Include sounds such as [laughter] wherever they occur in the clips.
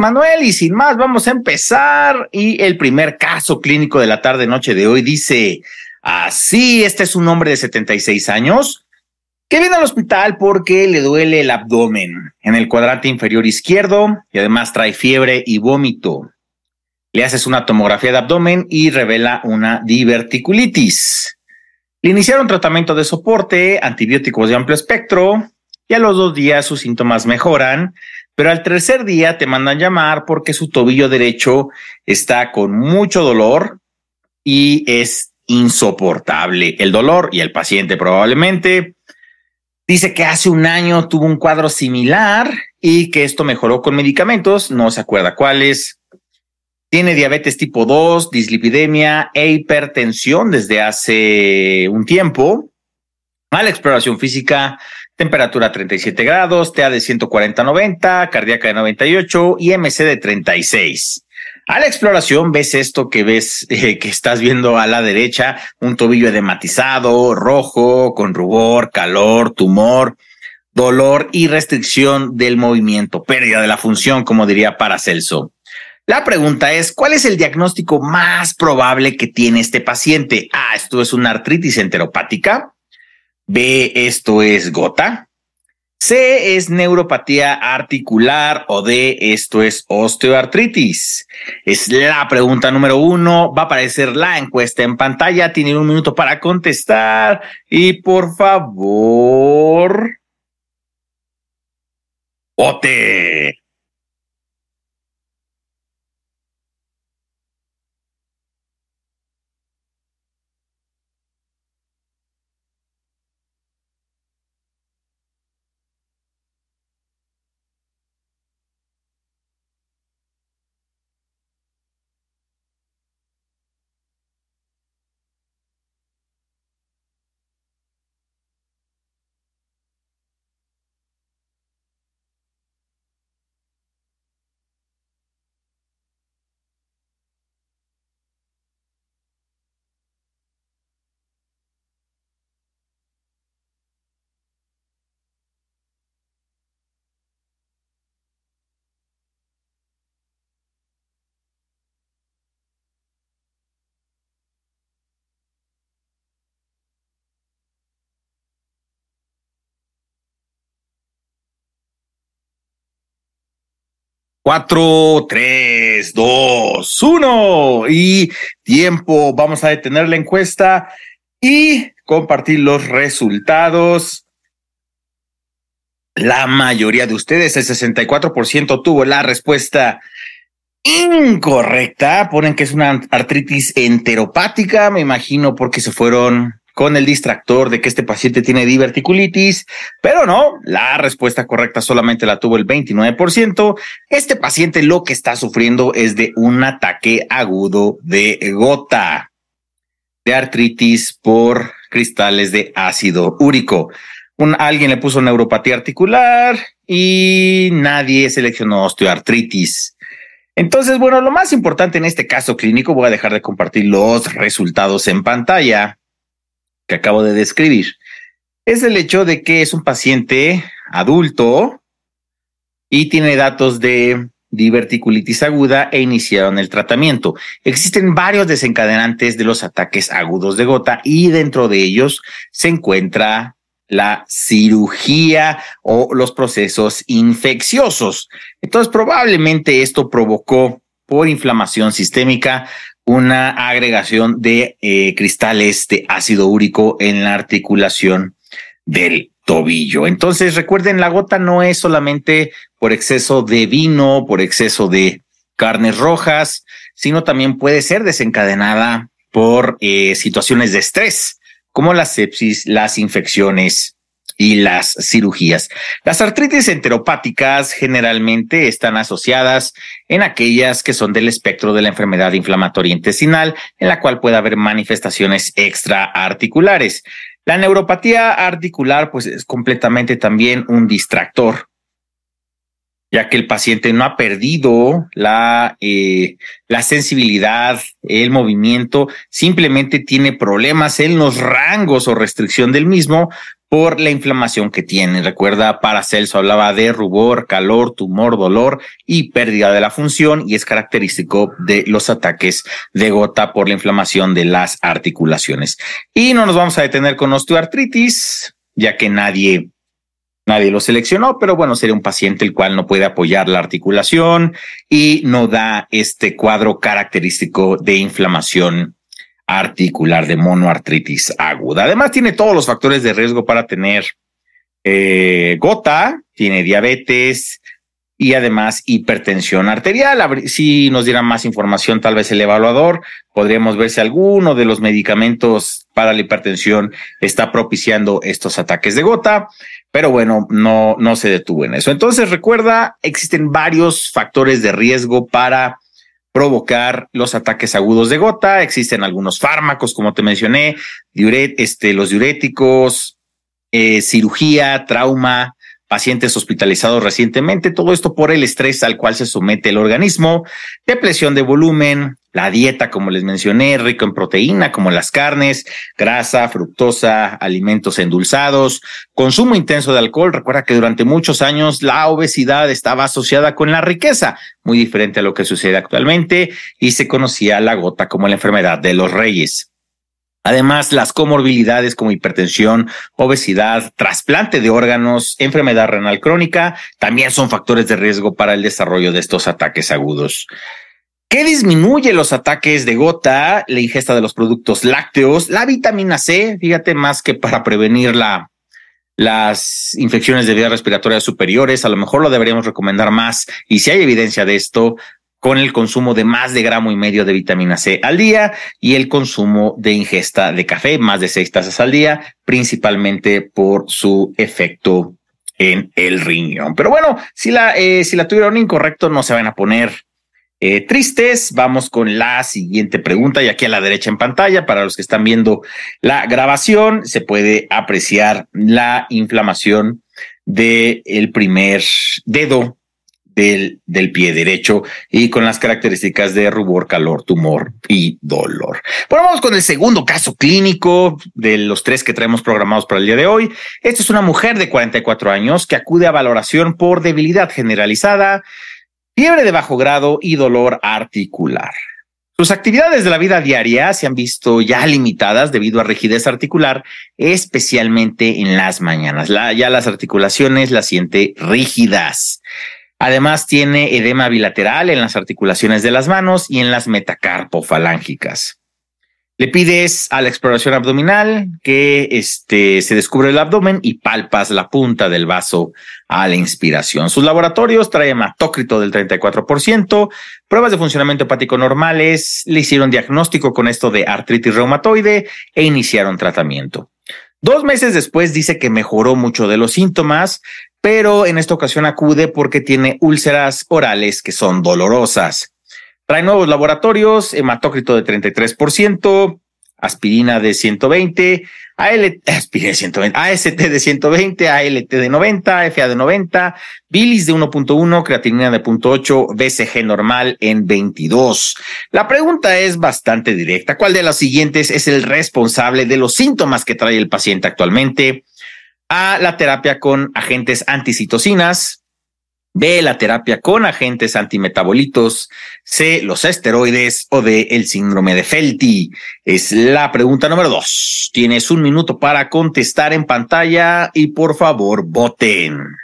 Manuel y sin más vamos a empezar y el primer caso clínico de la tarde noche de hoy dice así, este es un hombre de 76 años que viene al hospital porque le duele el abdomen en el cuadrante inferior izquierdo y además trae fiebre y vómito. Le haces una tomografía de abdomen y revela una diverticulitis. Le iniciaron tratamiento de soporte, antibióticos de amplio espectro y a los dos días sus síntomas mejoran, pero al tercer día te mandan llamar porque su tobillo derecho está con mucho dolor y es insoportable el dolor y el paciente probablemente Dice que hace un año tuvo un cuadro similar y que esto mejoró con medicamentos, no se acuerda cuáles. Tiene diabetes tipo 2, dislipidemia e hipertensión desde hace un tiempo. Mala exploración física, temperatura 37 grados, TA de 140-90, cardíaca de 98 y MC de 36. A la exploración ves esto que ves, [laughs] eh, que estás viendo a la derecha, un tobillo edematizado, rojo, con rubor, calor, tumor, dolor y restricción del movimiento, pérdida de la función, como diría Paracelso. La pregunta es, ¿cuál es el diagnóstico más probable que tiene este paciente? A, esto es una artritis enteropática. B, esto es gota. C es neuropatía articular o D, esto es osteoartritis. Es la pregunta número uno. Va a aparecer la encuesta en pantalla. Tiene un minuto para contestar. Y por favor, vote. Cuatro, tres, dos, uno. Y tiempo. Vamos a detener la encuesta y compartir los resultados. La mayoría de ustedes, el 64% tuvo la respuesta incorrecta. Ponen que es una artritis enteropática, me imagino porque se fueron con el distractor de que este paciente tiene diverticulitis, pero no, la respuesta correcta solamente la tuvo el 29%. Este paciente lo que está sufriendo es de un ataque agudo de gota, de artritis por cristales de ácido úrico. Un, alguien le puso neuropatía articular y nadie seleccionó osteoartritis. Entonces, bueno, lo más importante en este caso clínico, voy a dejar de compartir los resultados en pantalla que acabo de describir, es el hecho de que es un paciente adulto y tiene datos de diverticulitis aguda e iniciaron el tratamiento. Existen varios desencadenantes de los ataques agudos de gota y dentro de ellos se encuentra la cirugía o los procesos infecciosos. Entonces, probablemente esto provocó por inflamación sistémica una agregación de eh, cristales de ácido úrico en la articulación del tobillo. Entonces, recuerden, la gota no es solamente por exceso de vino, por exceso de carnes rojas, sino también puede ser desencadenada por eh, situaciones de estrés, como la sepsis, las infecciones y las cirugías. Las artritis enteropáticas generalmente están asociadas en aquellas que son del espectro de la enfermedad inflamatoria intestinal, en la cual puede haber manifestaciones extraarticulares. La neuropatía articular, pues es completamente también un distractor ya que el paciente no ha perdido la, eh, la sensibilidad, el movimiento, simplemente tiene problemas en los rangos o restricción del mismo, por la inflamación que tiene. Recuerda, Paracelso hablaba de rubor, calor, tumor, dolor y pérdida de la función y es característico de los ataques de gota por la inflamación de las articulaciones. Y no nos vamos a detener con osteoartritis, ya que nadie Nadie lo seleccionó, pero bueno, sería un paciente el cual no puede apoyar la articulación y no da este cuadro característico de inflamación articular de monoartritis aguda. Además, tiene todos los factores de riesgo para tener eh, gota, tiene diabetes y además hipertensión arterial. Si nos dieran más información, tal vez el evaluador, podríamos ver si alguno de los medicamentos para la hipertensión está propiciando estos ataques de gota, pero bueno, no, no se detuvo en eso. Entonces, recuerda, existen varios factores de riesgo para provocar los ataques agudos de gota. Existen algunos fármacos, como te mencioné, este, los diuréticos, eh, cirugía, trauma, pacientes hospitalizados recientemente, todo esto por el estrés al cual se somete el organismo, depresión de volumen, la dieta, como les mencioné, rico en proteína, como las carnes, grasa, fructosa, alimentos endulzados, consumo intenso de alcohol. Recuerda que durante muchos años la obesidad estaba asociada con la riqueza, muy diferente a lo que sucede actualmente, y se conocía la gota como la enfermedad de los reyes. Además, las comorbilidades como hipertensión, obesidad, trasplante de órganos, enfermedad renal crónica, también son factores de riesgo para el desarrollo de estos ataques agudos. ¿Qué disminuye los ataques de gota? La ingesta de los productos lácteos, la vitamina C, fíjate, más que para prevenir la, las infecciones de vías respiratorias superiores, a lo mejor lo deberíamos recomendar más. Y si hay evidencia de esto, con el consumo de más de gramo y medio de vitamina C al día y el consumo de ingesta de café, más de seis tazas al día, principalmente por su efecto en el riñón. Pero bueno, si la, eh, si la tuvieron incorrecto, no se van a poner eh, tristes. Vamos con la siguiente pregunta y aquí a la derecha en pantalla, para los que están viendo la grabación, se puede apreciar la inflamación del el primer dedo del, pie derecho y con las características de rubor, calor, tumor y dolor. Vamos con el segundo caso clínico de los tres que traemos programados para el día de hoy. Esta es una mujer de 44 años que acude a valoración por debilidad generalizada, fiebre de bajo grado y dolor articular. Sus actividades de la vida diaria se han visto ya limitadas debido a rigidez articular, especialmente en las mañanas. ya las articulaciones las siente rígidas. Además tiene edema bilateral en las articulaciones de las manos y en las metacarpofalángicas. Le pides a la exploración abdominal que este, se descubre el abdomen y palpas la punta del vaso a la inspiración. Sus laboratorios traen hematócrito del 34%, pruebas de funcionamiento hepático normales, le hicieron diagnóstico con esto de artritis reumatoide e iniciaron tratamiento. Dos meses después dice que mejoró mucho de los síntomas, pero en esta ocasión acude porque tiene úlceras orales que son dolorosas. Trae nuevos laboratorios, hematócrito de 33%, aspirina de 120, ALT, [laughs] de 120, AST de 120, ALT de 90, FA de 90, bilis de 1.1, creatinina de 0.8, BCG normal en 22. La pregunta es bastante directa. ¿Cuál de las siguientes es el responsable de los síntomas que trae el paciente actualmente? A, la terapia con agentes anticitocinas, B, la terapia con agentes antimetabolitos, C, los esteroides o D, el síndrome de Felty. Es la pregunta número dos. Tienes un minuto para contestar en pantalla y por favor voten.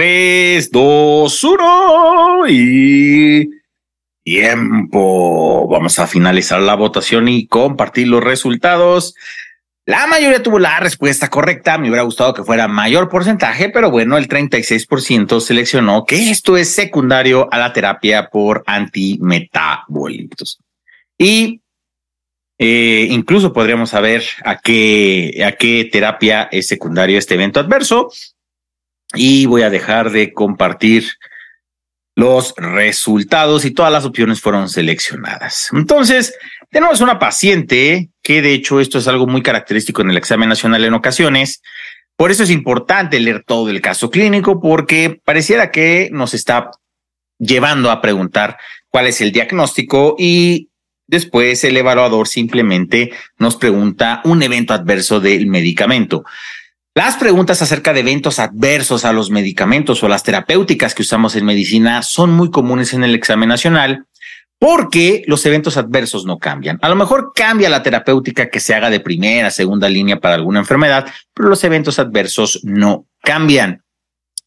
3, 2, 1 y tiempo. Vamos a finalizar la votación y compartir los resultados. La mayoría tuvo la respuesta correcta. Me hubiera gustado que fuera mayor porcentaje, pero bueno, el 36% seleccionó que esto es secundario a la terapia por antimetabolitos. Y eh, incluso podríamos saber a qué, a qué terapia es secundario este evento adverso. Y voy a dejar de compartir los resultados y todas las opciones fueron seleccionadas. Entonces, tenemos una paciente que de hecho esto es algo muy característico en el examen nacional en ocasiones. Por eso es importante leer todo el caso clínico porque pareciera que nos está llevando a preguntar cuál es el diagnóstico y después el evaluador simplemente nos pregunta un evento adverso del medicamento. Las preguntas acerca de eventos adversos a los medicamentos o las terapéuticas que usamos en medicina son muy comunes en el examen nacional porque los eventos adversos no cambian. A lo mejor cambia la terapéutica que se haga de primera, segunda línea para alguna enfermedad, pero los eventos adversos no cambian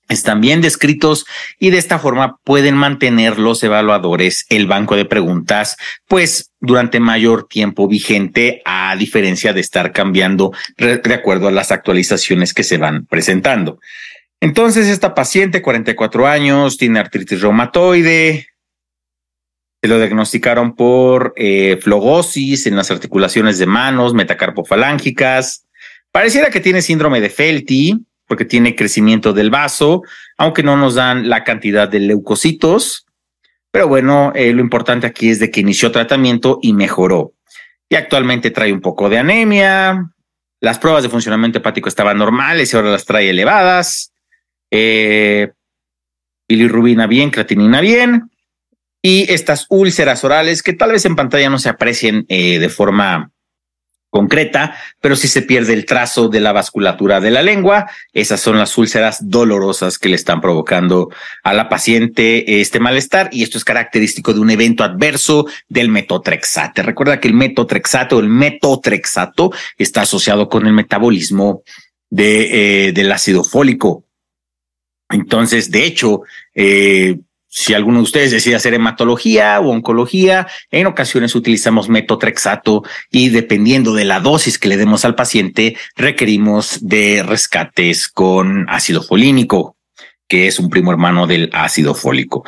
están bien descritos y de esta forma pueden mantener los evaluadores el banco de preguntas pues durante mayor tiempo vigente a diferencia de estar cambiando de acuerdo a las actualizaciones que se van presentando. Entonces esta paciente, 44 años, tiene artritis reumatoide, se lo diagnosticaron por eh, flogosis en las articulaciones de manos, metacarpofalángicas. Pareciera que tiene síndrome de Felty, porque tiene crecimiento del vaso, aunque no nos dan la cantidad de leucocitos. Pero bueno, eh, lo importante aquí es de que inició tratamiento y mejoró. Y actualmente trae un poco de anemia. Las pruebas de funcionamiento hepático estaban normales y ahora las trae elevadas. Eh, bilirrubina bien, creatinina bien. Y estas úlceras orales que tal vez en pantalla no se aprecien eh, de forma concreta, pero si se pierde el trazo de la vasculatura de la lengua, esas son las úlceras dolorosas que le están provocando a la paciente este malestar y esto es característico de un evento adverso del metotrexate. Recuerda que el metotrexato, el metotrexato está asociado con el metabolismo de, eh, del ácido fólico. Entonces, de hecho, eh, si alguno de ustedes decide hacer hematología o oncología, en ocasiones utilizamos metotrexato y dependiendo de la dosis que le demos al paciente, requerimos de rescates con ácido folínico, que es un primo hermano del ácido fólico.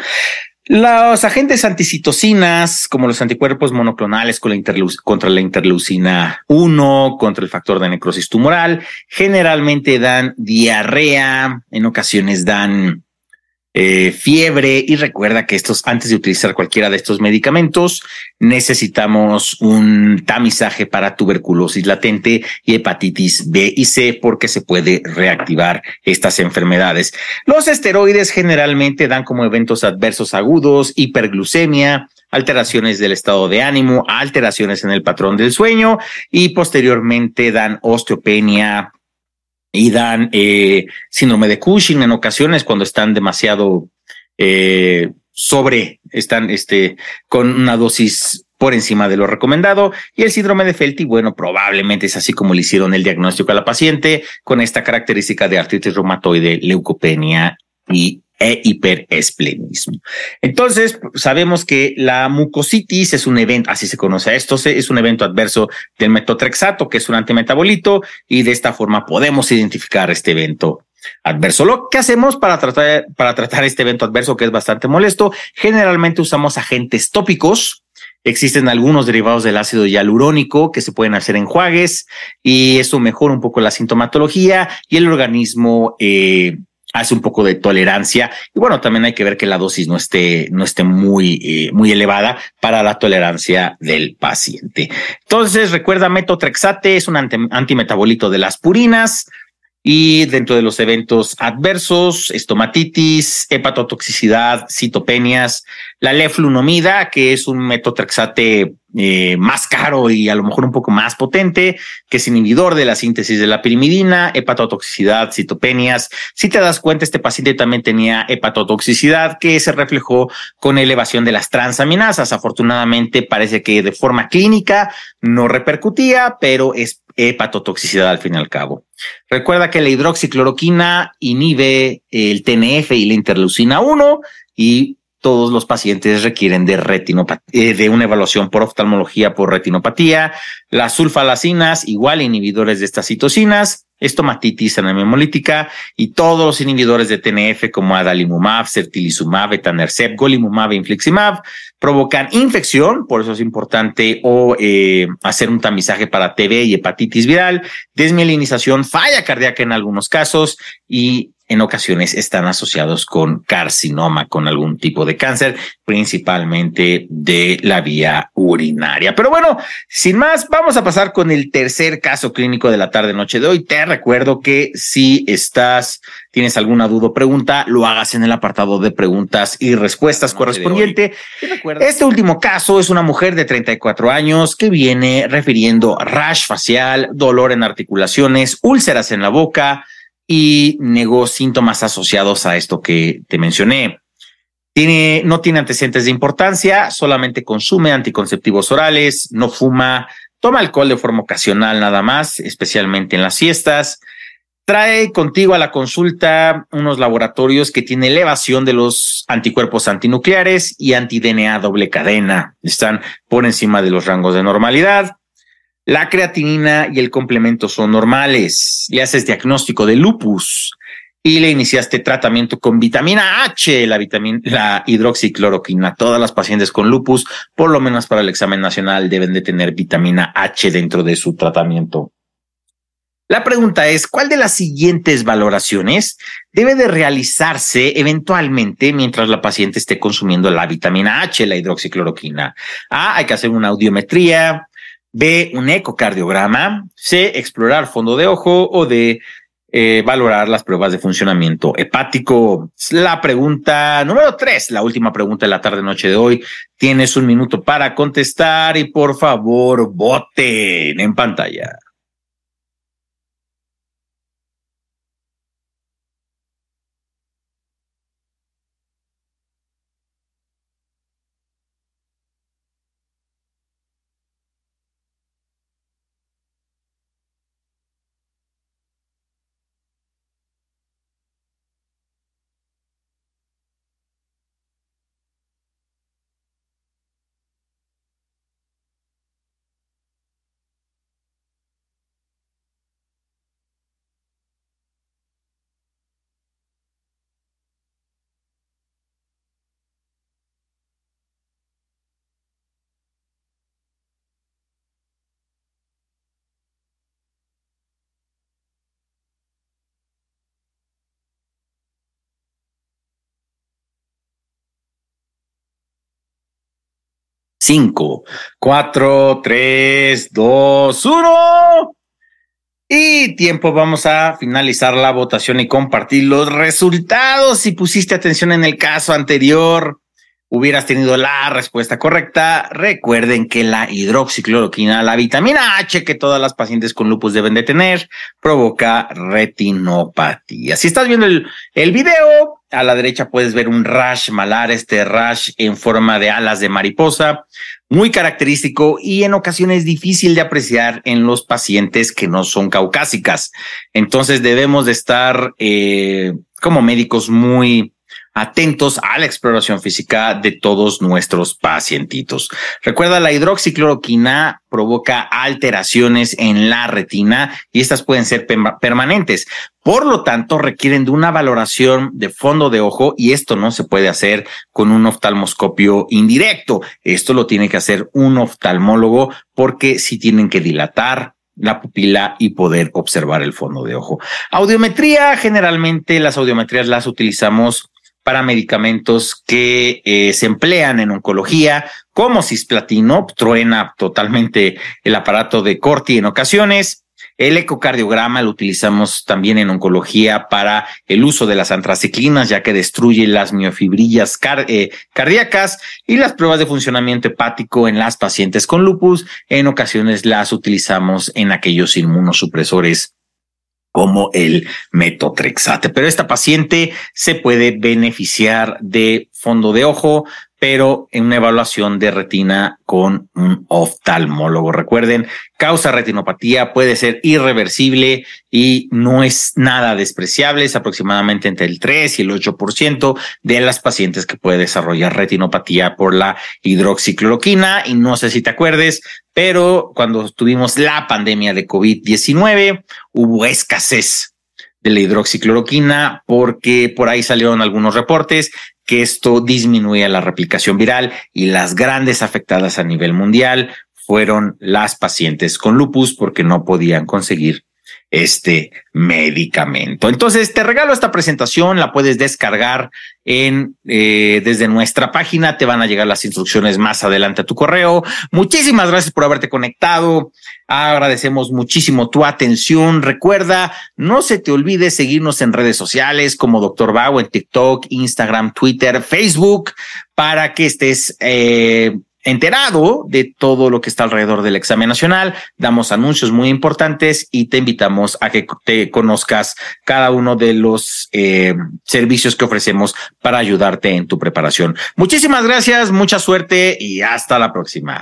Los agentes anticitocinas, como los anticuerpos monoclonales contra la interleucina 1, contra el factor de necrosis tumoral, generalmente dan diarrea, en ocasiones dan eh, fiebre y recuerda que estos, antes de utilizar cualquiera de estos medicamentos, necesitamos un tamizaje para tuberculosis latente y hepatitis B y C porque se puede reactivar estas enfermedades. Los esteroides generalmente dan como eventos adversos agudos, hiperglucemia, alteraciones del estado de ánimo, alteraciones en el patrón del sueño y posteriormente dan osteopenia, y dan eh, síndrome de Cushing en ocasiones cuando están demasiado eh, sobre, están este, con una dosis por encima de lo recomendado. Y el síndrome de Felty, bueno, probablemente es así como le hicieron el diagnóstico a la paciente con esta característica de artritis reumatoide, leucopenia y e hiperesplenismo. Entonces, sabemos que la mucositis es un evento, así se conoce esto, es un evento adverso del metotrexato, que es un antimetabolito, y de esta forma podemos identificar este evento adverso. Lo que hacemos para tratar, para tratar este evento adverso, que es bastante molesto, generalmente usamos agentes tópicos, Existen algunos derivados del ácido hialurónico que se pueden hacer enjuagues y eso mejora un poco la sintomatología y el organismo eh, hace un poco de tolerancia. Y bueno, también hay que ver que la dosis no esté, no esté muy, eh, muy elevada para la tolerancia del paciente. Entonces, recuerda, metotrexate es un antimetabolito de las purinas. Y dentro de los eventos adversos, estomatitis, hepatotoxicidad, citopenias, la leflunomida, que es un metotrexate eh, más caro y a lo mejor un poco más potente, que es inhibidor de la síntesis de la pirimidina, hepatotoxicidad, citopenias. Si te das cuenta, este paciente también tenía hepatotoxicidad que se reflejó con elevación de las transaminasas. Afortunadamente, parece que de forma clínica no repercutía, pero es hepatotoxicidad al fin y al cabo. Recuerda que la hidroxicloroquina inhibe el TNF y la interleucina 1 y todos los pacientes requieren de retinopatía, eh, de una evaluación por oftalmología por retinopatía. Las sulfalacinas, igual inhibidores de estas citocinas, estomatitis, anemia hemolítica y todos los inhibidores de TNF como adalimumab, certilizumab, etanercept, golimumab e infliximab provocan infección, por eso es importante o eh, hacer un tamizaje para TB y hepatitis viral, desmielinización, falla cardíaca en algunos casos y en ocasiones están asociados con carcinoma, con algún tipo de cáncer, principalmente de la vía urinaria. Pero bueno, sin más, vamos a pasar con el tercer caso clínico de la tarde noche de hoy. Te recuerdo que si estás, tienes alguna duda o pregunta, lo hagas en el apartado de preguntas y respuestas correspondiente. Este último caso es una mujer de 34 años que viene refiriendo rash facial, dolor en articulaciones, úlceras en la boca, y negó síntomas asociados a esto que te mencioné. Tiene, no tiene antecedentes de importancia, solamente consume anticonceptivos orales, no fuma, toma alcohol de forma ocasional nada más, especialmente en las fiestas. Trae contigo a la consulta unos laboratorios que tienen elevación de los anticuerpos antinucleares y anti-DNA doble cadena. Están por encima de los rangos de normalidad. La creatinina y el complemento son normales. Le haces diagnóstico de lupus y le iniciaste tratamiento con vitamina H, la vitamina, la hidroxicloroquina. Todas las pacientes con lupus, por lo menos para el examen nacional, deben de tener vitamina H dentro de su tratamiento. La pregunta es, ¿cuál de las siguientes valoraciones debe de realizarse eventualmente mientras la paciente esté consumiendo la vitamina H, la hidroxicloroquina? A, hay que hacer una audiometría, B, un ecocardiograma, C, explorar fondo de ojo o D, eh, valorar las pruebas de funcionamiento hepático. La pregunta número tres, la última pregunta de la tarde noche de hoy. Tienes un minuto para contestar y por favor voten en pantalla. Cinco, cuatro, tres, dos, uno. Y tiempo, vamos a finalizar la votación y compartir los resultados. Si pusiste atención en el caso anterior, hubieras tenido la respuesta correcta. Recuerden que la hidroxicloroquina, la vitamina H que todas las pacientes con lupus deben de tener, provoca retinopatía. Si estás viendo el, el video, a la derecha puedes ver un rash malar, este rash en forma de alas de mariposa, muy característico y en ocasiones difícil de apreciar en los pacientes que no son caucásicas. Entonces debemos de estar eh, como médicos muy atentos a la exploración física de todos nuestros pacientitos. Recuerda, la hidroxicloroquina provoca alteraciones en la retina y estas pueden ser permanentes. Por lo tanto, requieren de una valoración de fondo de ojo y esto no se puede hacer con un oftalmoscopio indirecto. Esto lo tiene que hacer un oftalmólogo porque si tienen que dilatar, la pupila y poder observar el fondo de ojo. Audiometría, generalmente las audiometrías las utilizamos para medicamentos que eh, se emplean en oncología, como cisplatino, truena totalmente el aparato de Corti en ocasiones. El ecocardiograma lo utilizamos también en oncología para el uso de las antraciclinas, ya que destruye las miofibrillas eh, cardíacas y las pruebas de funcionamiento hepático en las pacientes con lupus. En ocasiones las utilizamos en aquellos inmunosupresores como el metotrexate. Pero esta paciente se puede beneficiar de fondo de ojo, pero en una evaluación de retina con un oftalmólogo. Recuerden, causa retinopatía puede ser irreversible y no es nada despreciable. Es aproximadamente entre el 3 y el 8% de las pacientes que puede desarrollar retinopatía por la hidroxicloroquina. Y no sé si te acuerdes, pero cuando tuvimos la pandemia de COVID-19, hubo escasez de la hidroxicloroquina porque por ahí salieron algunos reportes que esto disminuía la replicación viral y las grandes afectadas a nivel mundial fueron las pacientes con lupus porque no podían conseguir este medicamento. Entonces, te regalo esta presentación, la puedes descargar en eh, desde nuestra página, te van a llegar las instrucciones más adelante a tu correo. Muchísimas gracias por haberte conectado. Agradecemos muchísimo tu atención. Recuerda, no se te olvide seguirnos en redes sociales como Doctor Bau en TikTok, Instagram, Twitter, Facebook, para que estés eh, enterado de todo lo que está alrededor del examen nacional. Damos anuncios muy importantes y te invitamos a que te conozcas cada uno de los eh, servicios que ofrecemos para ayudarte en tu preparación. Muchísimas gracias, mucha suerte y hasta la próxima.